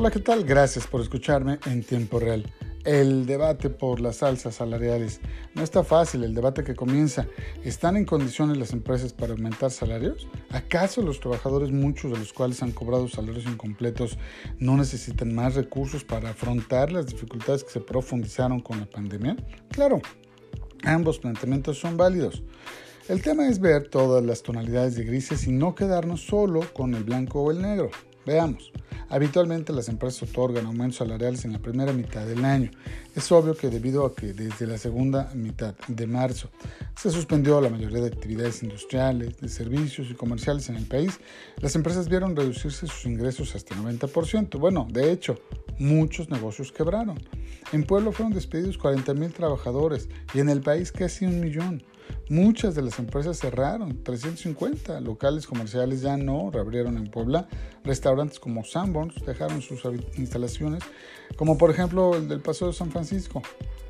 Hola, ¿qué tal? Gracias por escucharme en tiempo real. El debate por las alzas salariales. No está fácil el debate que comienza. ¿Están en condiciones las empresas para aumentar salarios? ¿Acaso los trabajadores, muchos de los cuales han cobrado salarios incompletos, no necesitan más recursos para afrontar las dificultades que se profundizaron con la pandemia? Claro, ambos planteamientos son válidos. El tema es ver todas las tonalidades de grises y no quedarnos solo con el blanco o el negro. Veamos. Habitualmente las empresas otorgan aumentos salariales en la primera mitad del año. Es obvio que debido a que desde la segunda mitad de marzo se suspendió la mayoría de actividades industriales, de servicios y comerciales en el país, las empresas vieron reducirse sus ingresos hasta el 90%. Bueno, de hecho, muchos negocios quebraron. En Pueblo fueron despedidos 40 mil trabajadores y en el país casi un millón. Muchas de las empresas cerraron, 350 locales comerciales ya no reabrieron en Puebla, restaurantes como Sanborns dejaron sus instalaciones, como por ejemplo el del Paseo de San Francisco.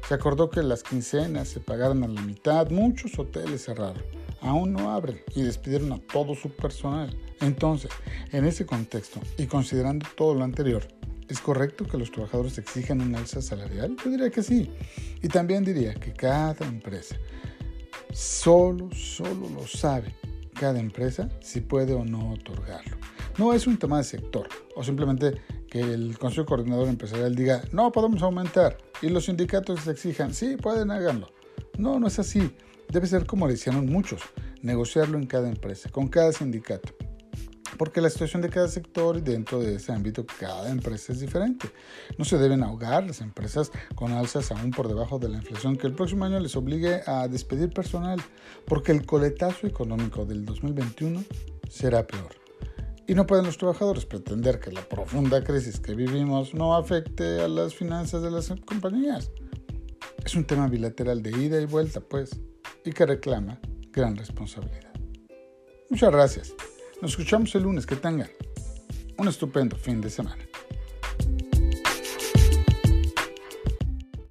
Se acordó que las quincenas se pagaran a la mitad, muchos hoteles cerraron, aún no abren y despidieron a todo su personal. Entonces, en ese contexto y considerando todo lo anterior, ¿Es correcto que los trabajadores exijan un alza salarial? Yo diría que sí. Y también diría que cada empresa Solo, solo lo sabe cada empresa si puede o no otorgarlo. No es un tema de sector o simplemente que el Consejo Coordinador Empresarial diga, no podemos aumentar y los sindicatos exijan, sí, pueden háganlo. No, no es así. Debe ser como le hicieron muchos, negociarlo en cada empresa, con cada sindicato porque la situación de cada sector y dentro de ese ámbito cada empresa es diferente. No se deben ahogar las empresas con alzas aún por debajo de la inflación que el próximo año les obligue a despedir personal, porque el coletazo económico del 2021 será peor. Y no pueden los trabajadores pretender que la profunda crisis que vivimos no afecte a las finanzas de las compañías. Es un tema bilateral de ida y vuelta, pues, y que reclama gran responsabilidad. Muchas gracias. Nos escuchamos el lunes. Que tengan un estupendo fin de semana.